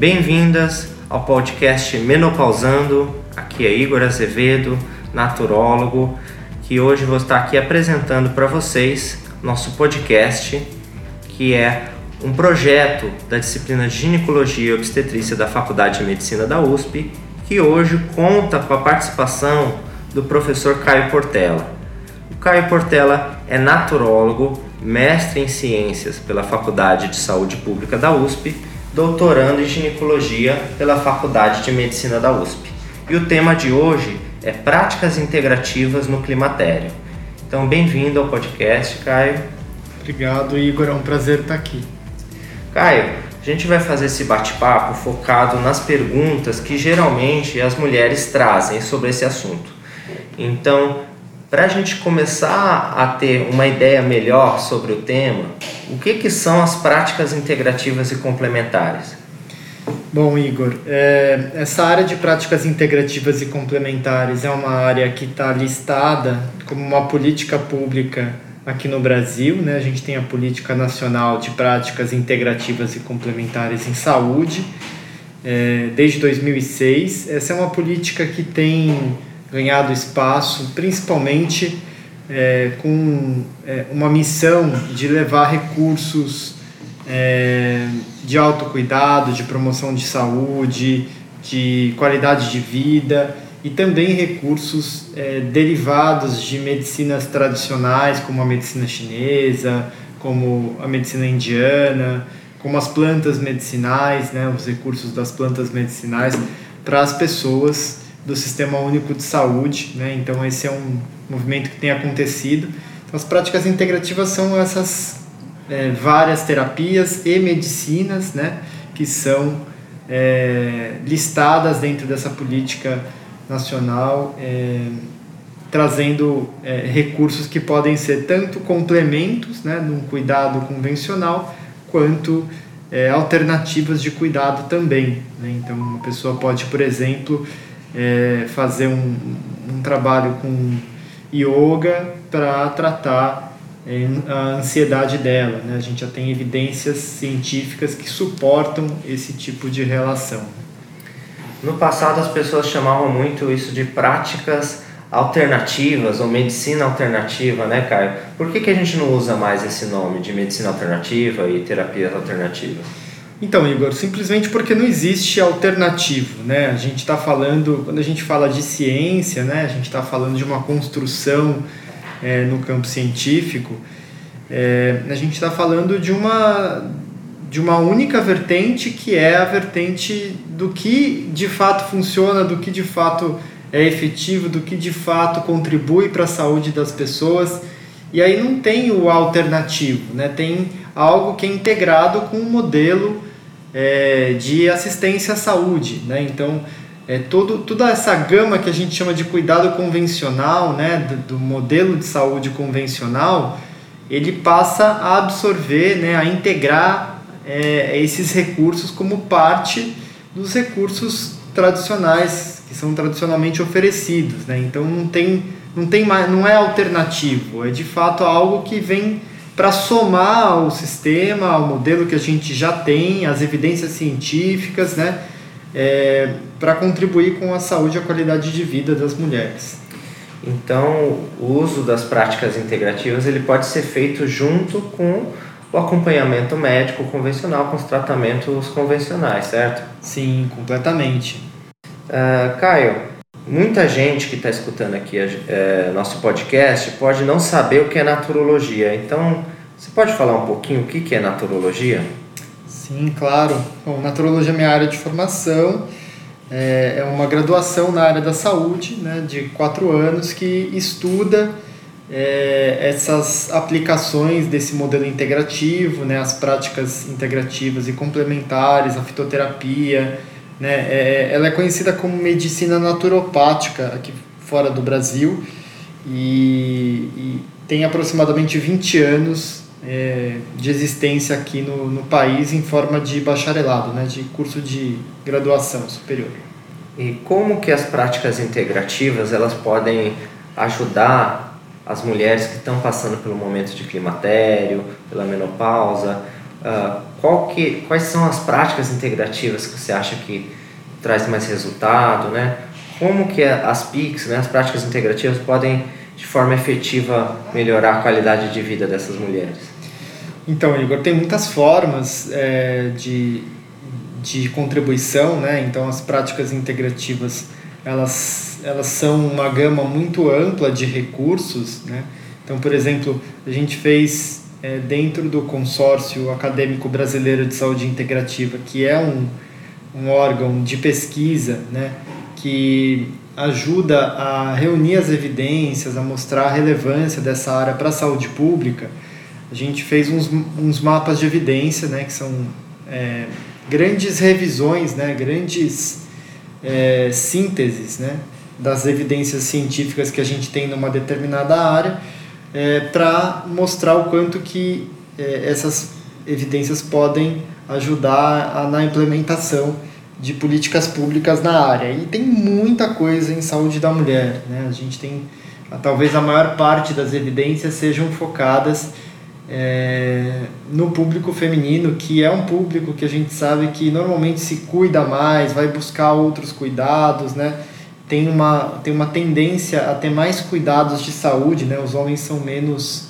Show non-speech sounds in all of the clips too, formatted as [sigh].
Bem-vindas ao podcast Menopausando. Aqui é Igor Azevedo, naturólogo, que hoje vou estar aqui apresentando para vocês nosso podcast, que é um projeto da disciplina de Ginecologia e Obstetrícia da Faculdade de Medicina da USP, que hoje conta com a participação do professor Caio Portela. O Caio Portela é naturólogo, mestre em ciências pela Faculdade de Saúde Pública da USP, doutorando em ginecologia pela Faculdade de Medicina da USP. E o tema de hoje é práticas integrativas no climatério. Então, bem-vindo ao podcast, Caio. Obrigado, Igor. É um prazer estar aqui. Caio, a gente vai fazer esse bate-papo focado nas perguntas que geralmente as mulheres trazem sobre esse assunto. Então, para a gente começar a ter uma ideia melhor sobre o tema, o que, que são as práticas integrativas e complementares? Bom, Igor, é, essa área de práticas integrativas e complementares é uma área que está listada como uma política pública aqui no Brasil. Né? A gente tem a Política Nacional de Práticas Integrativas e Complementares em Saúde, é, desde 2006. Essa é uma política que tem ganhado espaço, principalmente é, com é, uma missão de levar recursos é, de autocuidado, de promoção de saúde, de qualidade de vida e também recursos é, derivados de medicinas tradicionais, como a medicina chinesa, como a medicina indiana, como as plantas medicinais, né, os recursos das plantas medicinais para as pessoas do Sistema Único de Saúde, né? Então esse é um movimento que tem acontecido. Então, as práticas integrativas são essas é, várias terapias e medicinas, né? Que são é, listadas dentro dessa política nacional, é, trazendo é, recursos que podem ser tanto complementos, né? Num cuidado convencional, quanto é, alternativas de cuidado também. Né? Então, uma pessoa pode, por exemplo, é, fazer um, um trabalho com yoga para tratar é, a ansiedade dela. Né? A gente já tem evidências científicas que suportam esse tipo de relação. No passado, as pessoas chamavam muito isso de práticas alternativas ou medicina alternativa, né, Caio? Por que, que a gente não usa mais esse nome de medicina alternativa e terapias alternativas? Então, Igor, simplesmente porque não existe alternativo, né? A gente está falando, quando a gente fala de ciência, né? A gente está falando de uma construção é, no campo científico. É, a gente está falando de uma de uma única vertente que é a vertente do que de fato funciona, do que de fato é efetivo, do que de fato contribui para a saúde das pessoas. E aí não tem o alternativo, né? Tem algo que é integrado com um modelo é, de assistência à saúde, né? Então, é, todo, toda essa gama que a gente chama de cuidado convencional, né, do, do modelo de saúde convencional, ele passa a absorver, né, a integrar é, esses recursos como parte dos recursos tradicionais que são tradicionalmente oferecidos, né? Então não tem não tem mais, não é alternativo, é de fato algo que vem para somar ao sistema, ao modelo que a gente já tem, as evidências científicas, né, é, para contribuir com a saúde e a qualidade de vida das mulheres. Então, o uso das práticas integrativas ele pode ser feito junto com o acompanhamento médico convencional, com os tratamentos convencionais, certo? Sim, completamente. Uh, Caio, muita gente que está escutando aqui é, nosso podcast pode não saber o que é naturologia. Então, você pode falar um pouquinho o que é naturologia? Sim, claro. Bom, naturologia é minha área de formação. É, é uma graduação na área da saúde, né, de quatro anos, que estuda é, essas aplicações desse modelo integrativo, né, as práticas integrativas e complementares, a fitoterapia, né? É, ela é conhecida como medicina naturopática aqui fora do Brasil e, e tem aproximadamente 20 anos é, de existência aqui no, no país em forma de bacharelado, né? de curso de graduação superior. E como que as práticas integrativas elas podem ajudar as mulheres que estão passando pelo momento de climatério, pela menopausa, uh, qual que, quais são as práticas integrativas que você acha que traz mais resultado, né? Como que as PICs, né, as práticas integrativas, podem de forma efetiva melhorar a qualidade de vida dessas mulheres? Então, Igor, tem muitas formas é, de, de contribuição, né? Então, as práticas integrativas, elas, elas são uma gama muito ampla de recursos, né? Então, por exemplo, a gente fez é, dentro do consórcio acadêmico brasileiro de saúde integrativa, que é um, um órgão de pesquisa, né? Que ajuda a reunir as evidências, a mostrar a relevância dessa área para a saúde pública. A gente fez uns, uns mapas de evidência, né, que são é, grandes revisões, né, grandes é, sínteses né, das evidências científicas que a gente tem numa determinada área, é, para mostrar o quanto que é, essas evidências podem ajudar a, na implementação de políticas públicas na área. E tem muita coisa em saúde da mulher. Né? A gente tem, talvez a maior parte das evidências sejam focadas é, no público feminino, que é um público que a gente sabe que normalmente se cuida mais, vai buscar outros cuidados, né? Tem uma, tem uma tendência a ter mais cuidados de saúde, né? Os homens são menos,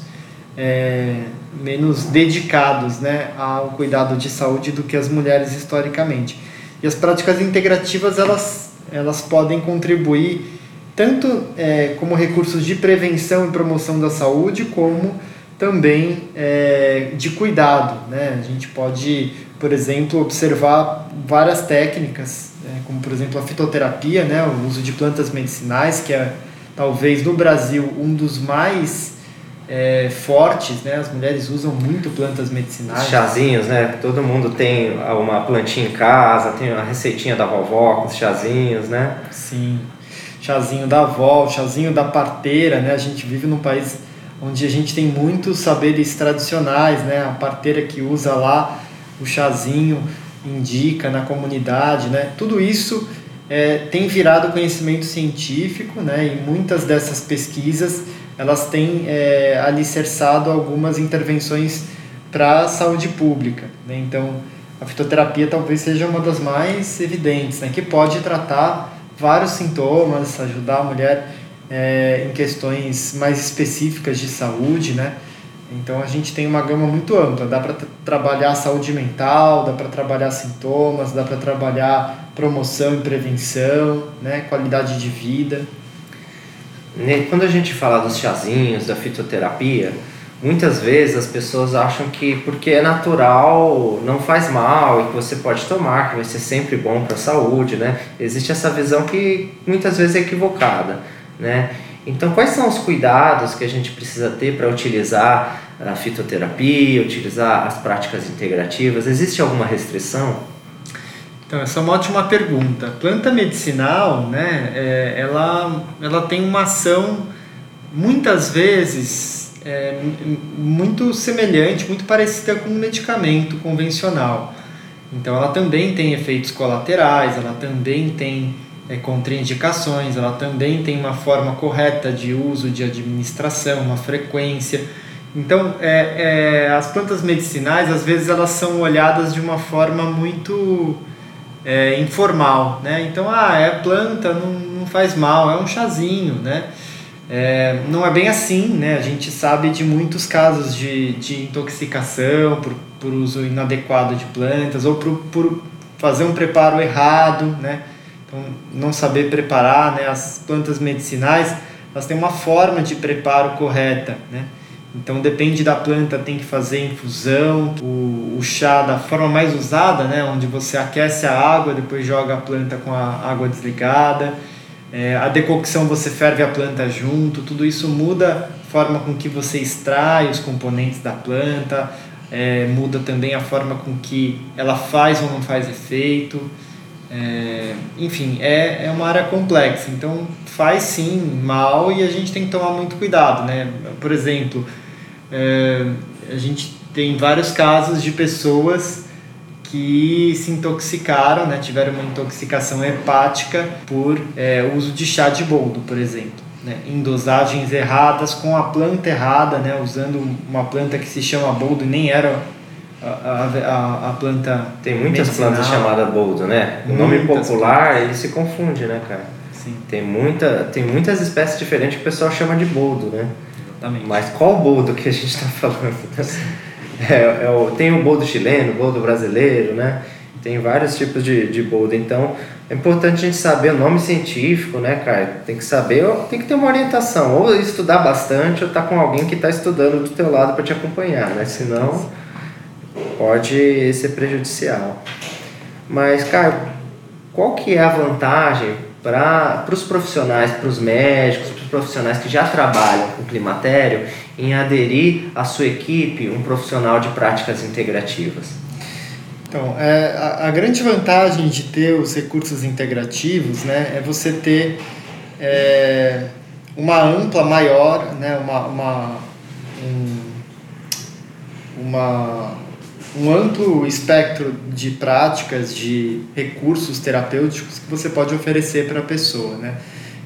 é, menos dedicados né, ao cuidado de saúde do que as mulheres historicamente. E as práticas integrativas elas, elas podem contribuir tanto é, como recursos de prevenção e promoção da saúde, como também é, de cuidado. Né? A gente pode, por exemplo, observar várias técnicas, né? como por exemplo a fitoterapia, né? o uso de plantas medicinais, que é talvez no Brasil um dos mais é, fortes, né? As mulheres usam muito plantas medicinais. chazinhos, né? Todo mundo tem uma plantinha em casa, tem uma receitinha da vovó com os chazinhos, né? Sim. Chazinho da avó, chazinho da parteira, né? A gente vive num país onde a gente tem muitos saberes tradicionais, né? A parteira que usa lá o chazinho indica na comunidade, né? Tudo isso é, tem virado conhecimento científico, né? E muitas dessas pesquisas elas têm é, alicerçado algumas intervenções para a saúde pública. Né? Então, a fitoterapia talvez seja uma das mais evidentes, né? que pode tratar vários sintomas, ajudar a mulher é, em questões mais específicas de saúde, né? Então a gente tem uma gama muito ampla, dá para trabalhar saúde mental, dá para trabalhar sintomas, dá para trabalhar promoção e prevenção, né? qualidade de vida. Quando a gente fala dos chazinhos, da fitoterapia, muitas vezes as pessoas acham que porque é natural não faz mal e que você pode tomar, que vai ser sempre bom para a saúde, né? Existe essa visão que muitas vezes é equivocada, né? Então, quais são os cuidados que a gente precisa ter para utilizar a fitoterapia, utilizar as práticas integrativas? Existe alguma restrição? Então, essa é uma ótima pergunta. Planta medicinal, né, é, ela, ela tem uma ação, muitas vezes, é, muito semelhante, muito parecida com um medicamento convencional. Então, ela também tem efeitos colaterais, ela também tem é, contraindicações, ela também tem uma forma correta de uso, de administração, uma frequência. Então, é, é, as plantas medicinais, às vezes, elas são olhadas de uma forma muito é, informal, né? Então, ah, é planta, não, não faz mal, é um chazinho, né? É, não é bem assim, né? A gente sabe de muitos casos de, de intoxicação por, por uso inadequado de plantas ou por, por fazer um preparo errado, né? Então, não saber preparar, né? As plantas medicinais, elas têm uma forma de preparo correta, né? Então depende da planta, tem que fazer infusão, o, o chá da forma mais usada, né, onde você aquece a água, depois joga a planta com a água desligada. É, a decocção você ferve a planta junto, tudo isso muda a forma com que você extrai os componentes da planta, é, muda também a forma com que ela faz ou não faz efeito. É, enfim, é, é uma área complexa, então faz sim mal e a gente tem que tomar muito cuidado, né? Por exemplo, é, a gente tem vários casos de pessoas que se intoxicaram, né, tiveram uma intoxicação hepática por é, uso de chá de boldo, por exemplo, né, em dosagens erradas, com a planta errada, né, usando uma planta que se chama boldo e nem era a, a, a planta. Tem muitas medicinal. plantas chamadas boldo, né? O nome popular ele se confunde, né, cara? Sim. Tem, muita, tem muitas espécies diferentes que o pessoal chama de boldo, né? Exatamente. Mas qual boldo que a gente está falando? É, é o, tem o boldo chileno, o boldo brasileiro, né? Tem vários tipos de, de boldo. Então, é importante a gente saber o nome científico, né, cara? Tem que saber, tem que ter uma orientação. Ou estudar bastante, ou estar tá com alguém que está estudando do teu lado para te acompanhar, né? Senão, pode ser prejudicial. Mas, cara, qual que é a vantagem para os profissionais, para os médicos, para os profissionais que já trabalham com climatério, em aderir à sua equipe um profissional de práticas integrativas? Então, é, a, a, grande vantagem de ter os recursos integrativos né, é você ter é, uma ampla maior, né, uma, uma, um, uma um amplo espectro de práticas, de recursos terapêuticos que você pode oferecer para a pessoa, né?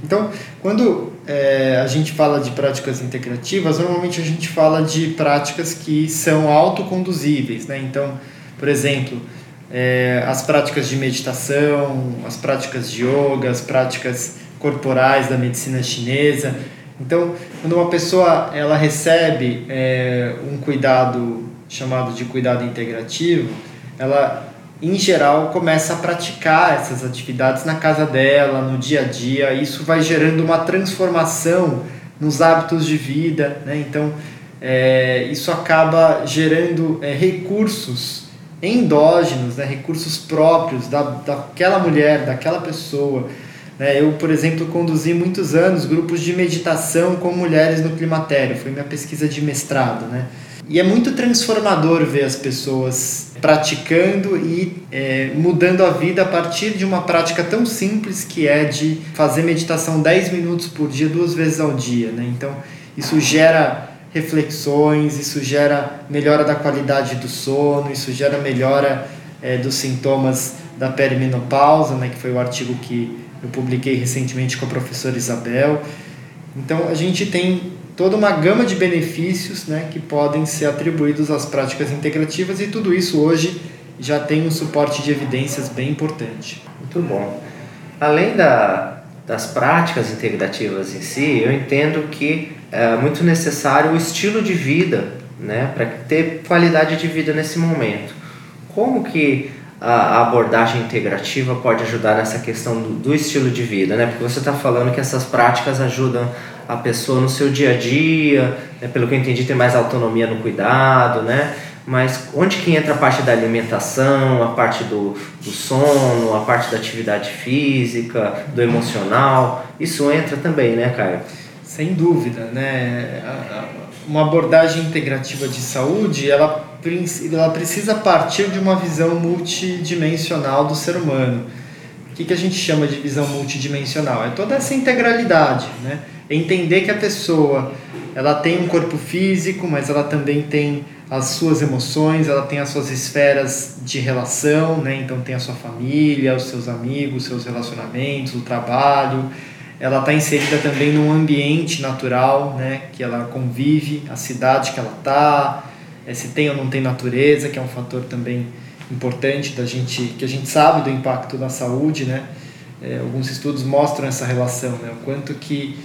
Então, quando é, a gente fala de práticas integrativas, normalmente a gente fala de práticas que são autoconduzíveis, né? Então, por exemplo, é, as práticas de meditação, as práticas de yoga, as práticas corporais da medicina chinesa. Então, quando uma pessoa ela recebe é, um cuidado chamado de cuidado integrativo, ela em geral começa a praticar essas atividades na casa dela, no dia a dia. Isso vai gerando uma transformação nos hábitos de vida, né? Então é, isso acaba gerando é, recursos endógenos, né? recursos próprios da, daquela mulher, daquela pessoa. Né? Eu, por exemplo, conduzi muitos anos grupos de meditação com mulheres no climatério. Foi minha pesquisa de mestrado, né? E é muito transformador ver as pessoas praticando e é, mudando a vida a partir de uma prática tão simples que é de fazer meditação 10 minutos por dia, duas vezes ao dia. Né? Então, isso gera reflexões, isso gera melhora da qualidade do sono, isso gera melhora é, dos sintomas da perimenopausa, né, que foi o artigo que eu publiquei recentemente com a professora Isabel. Então, a gente tem toda uma gama de benefícios né, que podem ser atribuídos às práticas integrativas e tudo isso hoje já tem um suporte de evidências bem importante. Muito bom. Além da, das práticas integrativas em si, eu entendo que é muito necessário o estilo de vida né, para ter qualidade de vida nesse momento. Como que a abordagem integrativa pode ajudar nessa questão do, do estilo de vida, né? Porque você está falando que essas práticas ajudam a pessoa no seu dia a dia, né? pelo que eu entendi, ter mais autonomia no cuidado, né? Mas onde que entra a parte da alimentação, a parte do, do sono, a parte da atividade física, do emocional? Isso entra também, né, Caio? Sem dúvida, né? Uma abordagem integrativa de saúde, ela, ela precisa partir de uma visão multidimensional do ser humano. O que, que a gente chama de visão multidimensional? É toda essa integralidade, né? Entender que a pessoa ela tem um corpo físico, mas ela também tem as suas emoções, ela tem as suas esferas de relação, né? Então tem a sua família, os seus amigos, os seus relacionamentos, o trabalho. Ela está inserida também num ambiente natural, né? Que ela convive, a cidade que ela está, é, se tem ou não tem natureza, que é um fator também importante da gente, que a gente sabe do impacto na saúde, né? É, alguns estudos mostram essa relação, né? O quanto que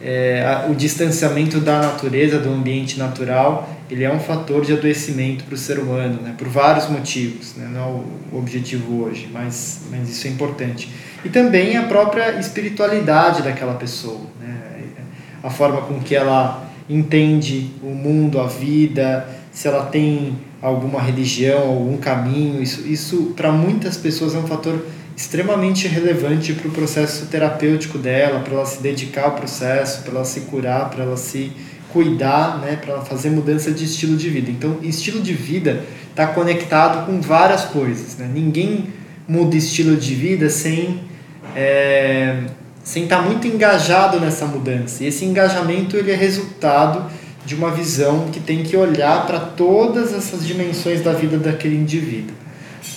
é, o distanciamento da natureza, do ambiente natural, ele é um fator de adoecimento para o ser humano, né, por vários motivos, né, não é o objetivo hoje, mas, mas isso é importante. E também a própria espiritualidade daquela pessoa, né, a forma com que ela entende o mundo, a vida, se ela tem alguma religião, algum caminho, isso, isso para muitas pessoas é um fator extremamente relevante para o processo terapêutico dela, para ela se dedicar ao processo, para ela se curar, para ela se cuidar, né, para ela fazer mudança de estilo de vida. Então, estilo de vida está conectado com várias coisas. Né? Ninguém muda estilo de vida sem é, sem estar tá muito engajado nessa mudança. E esse engajamento ele é resultado de uma visão que tem que olhar para todas essas dimensões da vida daquele indivíduo.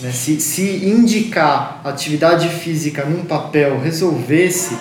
Né? Se, se indicar atividade física num papel resolvesse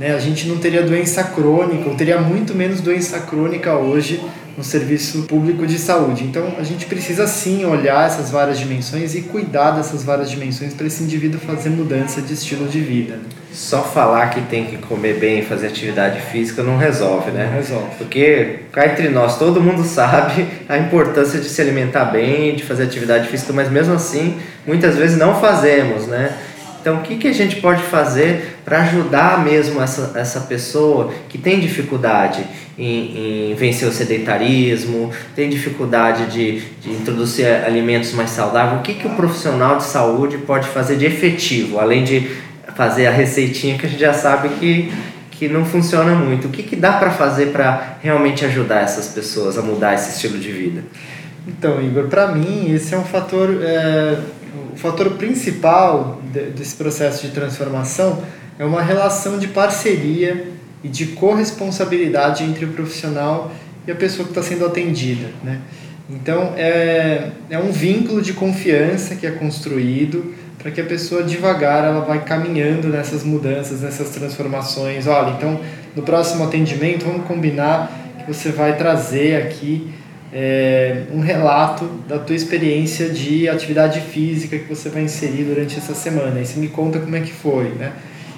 né, a gente não teria doença crônica, ou teria muito menos doença crônica hoje no serviço público de saúde. Então, a gente precisa sim olhar essas várias dimensões e cuidar dessas várias dimensões para esse indivíduo fazer mudança de estilo de vida. Só falar que tem que comer bem e fazer atividade física não resolve, né? Não resolve. Porque cá entre nós, todo mundo [laughs] sabe a importância de se alimentar bem, de fazer atividade física, mas mesmo assim, muitas vezes não fazemos, né? Então, o que, que a gente pode fazer para ajudar mesmo essa, essa pessoa que tem dificuldade em, em vencer o sedentarismo, tem dificuldade de, de introduzir alimentos mais saudáveis? O que, que o profissional de saúde pode fazer de efetivo, além de fazer a receitinha que a gente já sabe que, que não funciona muito? O que, que dá para fazer para realmente ajudar essas pessoas a mudar esse estilo de vida? Então, Igor, para mim, esse é um fator. É o fator principal desse processo de transformação é uma relação de parceria e de corresponsabilidade entre o profissional e a pessoa que está sendo atendida. Né? Então, é, é um vínculo de confiança que é construído para que a pessoa devagar ela vai caminhando nessas mudanças, nessas transformações. Olha, então, no próximo atendimento, vamos combinar que você vai trazer aqui é, um relato da tua experiência de atividade física que você vai inserir durante essa semana. E você me conta como é que foi, né?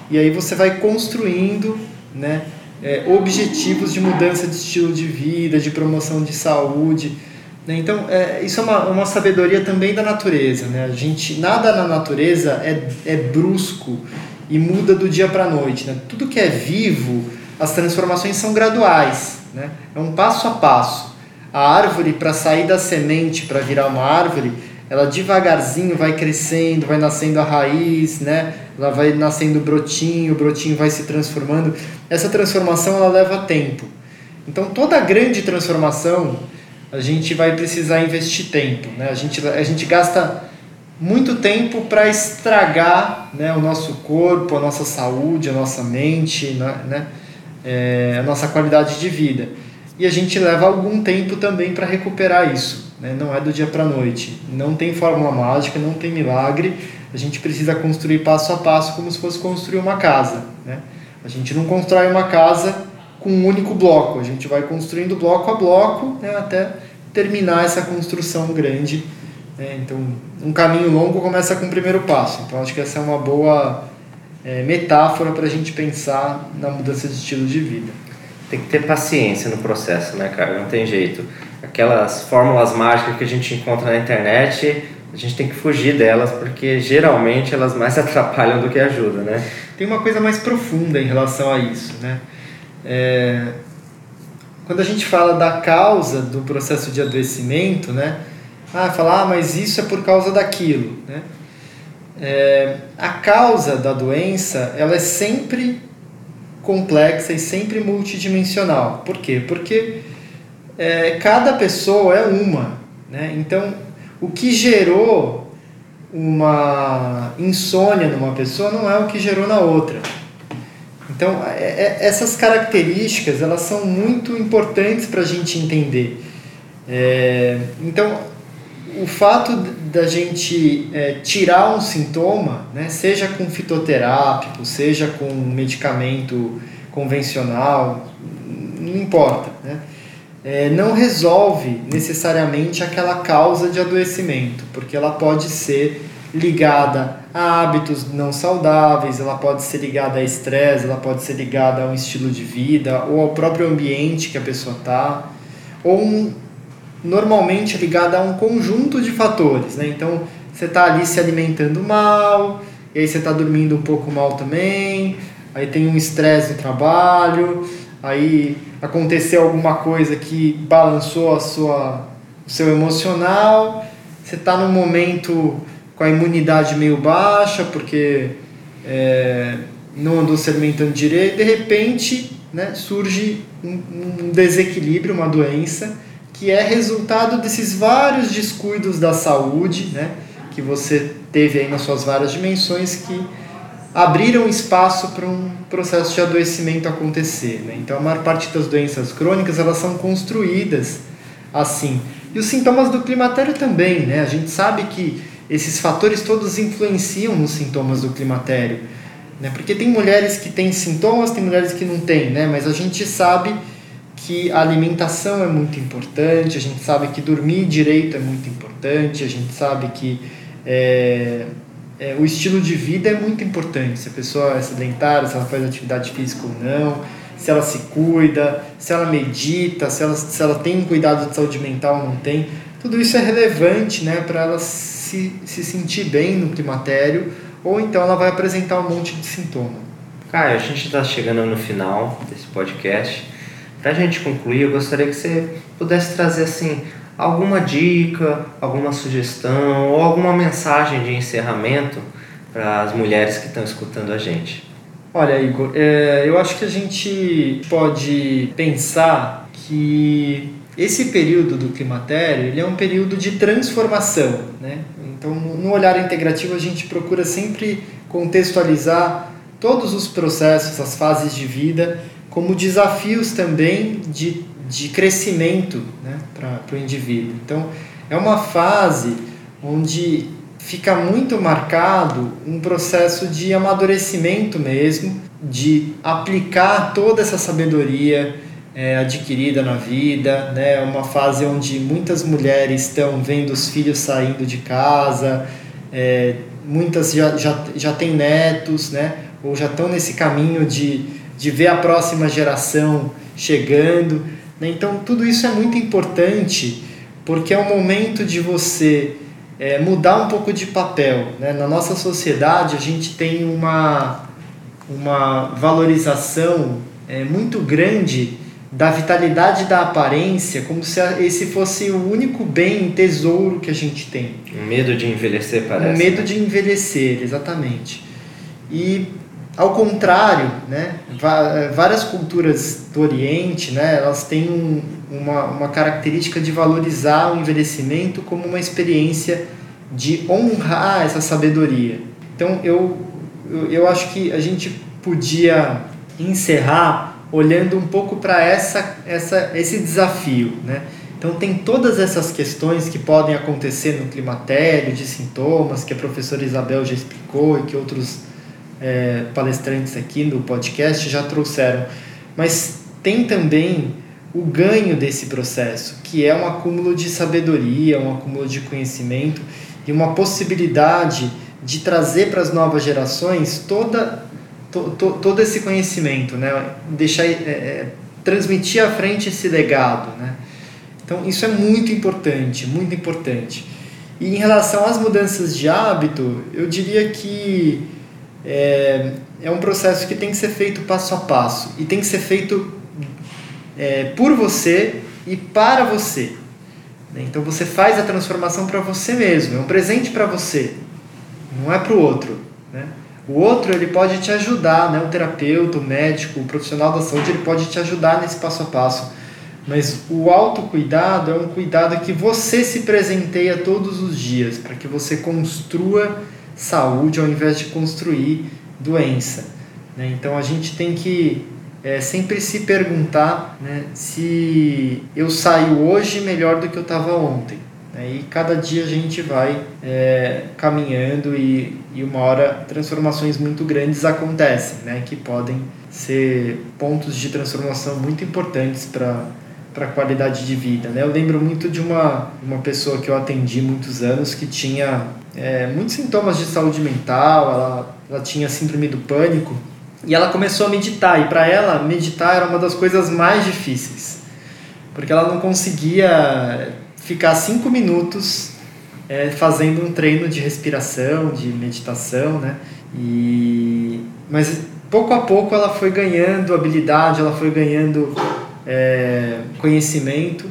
E aí você vai construindo, né? É, objetivos de mudança de estilo de vida, de promoção de saúde. Né? Então, é, isso é uma, uma sabedoria também da natureza. Né? A gente, nada na natureza é, é brusco e muda do dia para a noite. Né? Tudo que é vivo, as transformações são graduais. Né? É um passo a passo a árvore para sair da semente para virar uma árvore, ela devagarzinho vai crescendo, vai nascendo a raiz, né? Ela vai nascendo o brotinho, o brotinho vai se transformando. Essa transformação ela leva tempo. Então toda grande transformação a gente vai precisar investir tempo, né? A gente a gente gasta muito tempo para estragar né, o nosso corpo, a nossa saúde, a nossa mente, né, né é, a nossa qualidade de vida e a gente leva algum tempo também para recuperar isso. Né? Não é do dia para a noite. Não tem fórmula mágica, não tem milagre. A gente precisa construir passo a passo como se fosse construir uma casa. Né? A gente não constrói uma casa com um único bloco. A gente vai construindo bloco a bloco né? até terminar essa construção grande. Né? Então, um caminho longo começa com o primeiro passo. Então, acho que essa é uma boa é, metáfora para a gente pensar na mudança de estilo de vida tem que ter paciência no processo, né, cara? Não tem jeito. Aquelas fórmulas mágicas que a gente encontra na internet, a gente tem que fugir delas porque geralmente elas mais [laughs] atrapalham do que ajudam, né? Tem uma coisa mais profunda em relação a isso, né? É... Quando a gente fala da causa do processo de adoecimento, né? Ah, falar, ah, mas isso é por causa daquilo, né? É... A causa da doença, ela é sempre complexa e sempre multidimensional. Por quê? Porque é, cada pessoa é uma. Né? Então, o que gerou uma insônia numa pessoa não é o que gerou na outra. Então, é, é, essas características elas são muito importantes para a gente entender. É, então, o fato da gente é, tirar um sintoma, né, seja com fitoterápico, seja com medicamento convencional, não importa, né, é, não resolve necessariamente aquela causa de adoecimento, porque ela pode ser ligada a hábitos não saudáveis, ela pode ser ligada a estresse, ela pode ser ligada a um estilo de vida ou ao próprio ambiente que a pessoa está, ou um, normalmente ligada a um conjunto de fatores, né? Então, você está ali se alimentando mal, e aí você está dormindo um pouco mal também, aí tem um estresse no trabalho, aí aconteceu alguma coisa que balançou a sua, o seu emocional, você está num momento com a imunidade meio baixa, porque é, não andou se alimentando direito, de repente né, surge um, um desequilíbrio, uma doença, que é resultado desses vários descuidos da saúde, né, que você teve aí nas suas várias dimensões que abriram espaço para um processo de adoecimento acontecer. Né? Então, a maior parte das doenças crônicas elas são construídas assim. E os sintomas do climatério também, né? A gente sabe que esses fatores todos influenciam nos sintomas do climatério. né? Porque tem mulheres que têm sintomas, tem mulheres que não têm, né? Mas a gente sabe que a alimentação é muito importante, a gente sabe que dormir direito é muito importante, a gente sabe que é, é, o estilo de vida é muito importante. Se a pessoa é sedentária, se ela faz atividade física ou não, se ela se cuida, se ela medita, se ela, se ela tem cuidado de saúde mental ou não tem. Tudo isso é relevante né, para ela se, se sentir bem no climatério ou então ela vai apresentar um monte de sintoma. Caio, a gente está chegando no final desse podcast. Para a gente concluir, eu gostaria que você pudesse trazer assim alguma dica, alguma sugestão ou alguma mensagem de encerramento para as mulheres que estão escutando a gente. Olha, Igor, é, eu acho que a gente pode pensar que esse período do climatério ele é um período de transformação, né? Então, no olhar integrativo, a gente procura sempre contextualizar todos os processos, as fases de vida, como desafios também de, de crescimento né, para o indivíduo. Então, é uma fase onde fica muito marcado um processo de amadurecimento mesmo, de aplicar toda essa sabedoria é, adquirida na vida, né? É uma fase onde muitas mulheres estão vendo os filhos saindo de casa, é, muitas já, já, já têm netos, né? Ou já estão nesse caminho de, de ver a próxima geração chegando. Né? Então, tudo isso é muito importante porque é o momento de você é, mudar um pouco de papel. Né? Na nossa sociedade, a gente tem uma, uma valorização é, muito grande da vitalidade da aparência, como se esse fosse o único bem, tesouro que a gente tem. Um medo de envelhecer, parece. Um medo né? de envelhecer, exatamente. E ao contrário, né, várias culturas do Oriente, né, elas têm um, uma, uma característica de valorizar o envelhecimento como uma experiência de honrar essa sabedoria. Então eu, eu, eu acho que a gente podia encerrar olhando um pouco para essa, essa, esse desafio. Né? Então, tem todas essas questões que podem acontecer no climatério, de sintomas, que a professora Isabel já explicou e que outros é, palestrantes aqui no podcast já trouxeram. Mas tem também o ganho desse processo, que é um acúmulo de sabedoria, um acúmulo de conhecimento e uma possibilidade de trazer para as novas gerações toda to, to, todo esse conhecimento, né? Deixar, é, é, transmitir à frente esse legado, né? Então isso é muito importante, muito importante. E em relação às mudanças de hábito, eu diria que é, é um processo que tem que ser feito passo a passo e tem que ser feito é, por você e para você. Né? Então você faz a transformação para você mesmo, é um presente para você, não é para o outro. Né? O outro ele pode te ajudar, né? o terapeuta, o médico, o profissional da saúde, ele pode te ajudar nesse passo a passo. Mas o autocuidado é um cuidado que você se presenteia todos os dias, para que você construa saúde ao invés de construir doença. Né? Então a gente tem que é, sempre se perguntar né, se eu saio hoje melhor do que eu estava ontem. Né? E cada dia a gente vai é, caminhando e, e uma hora transformações muito grandes acontecem, né? que podem ser pontos de transformação muito importantes para para a qualidade de vida. Né? Eu lembro muito de uma, uma pessoa que eu atendi muitos anos que tinha é, muitos sintomas de saúde mental, ela, ela tinha síndrome do pânico e ela começou a meditar. E para ela, meditar era uma das coisas mais difíceis, porque ela não conseguia ficar cinco minutos é, fazendo um treino de respiração, de meditação, né? E mas pouco a pouco ela foi ganhando habilidade, ela foi ganhando é, conhecimento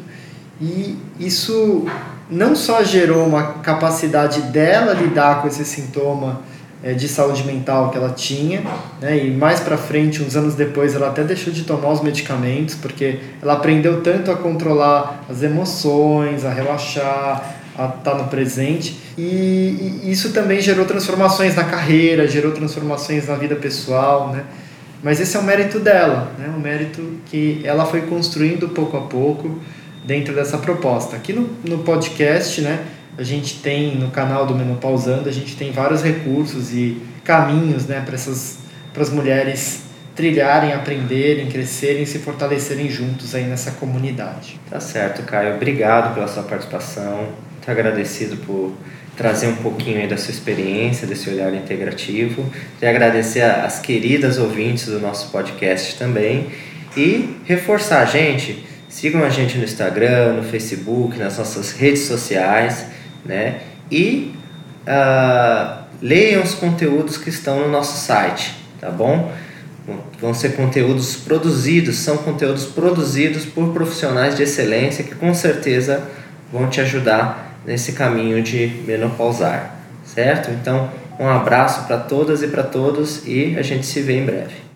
e isso não só gerou uma capacidade dela lidar com esse sintoma é, de saúde mental que ela tinha, né? e mais para frente, uns anos depois, ela até deixou de tomar os medicamentos, porque ela aprendeu tanto a controlar as emoções, a relaxar, a estar tá no presente, e, e isso também gerou transformações na carreira, gerou transformações na vida pessoal, né? Mas esse é o mérito dela, né? um mérito que ela foi construindo pouco a pouco dentro dessa proposta. Aqui no, no podcast, né, a gente tem no canal do Menopausando, a gente tem vários recursos e caminhos né, para essas para as mulheres trilharem, aprenderem, crescerem, se fortalecerem juntos aí nessa comunidade. Tá certo, Caio. Obrigado pela sua participação. Muito agradecido por trazer um pouquinho aí da sua experiência, desse olhar integrativo. E agradecer às queridas ouvintes do nosso podcast também. E reforçar, gente, sigam a gente no Instagram, no Facebook, nas nossas redes sociais, né? E uh, leiam os conteúdos que estão no nosso site, tá bom? Vão ser conteúdos produzidos, são conteúdos produzidos por profissionais de excelência que com certeza vão te ajudar nesse caminho de menopausar, certo? Então, um abraço para todas e para todos e a gente se vê em breve.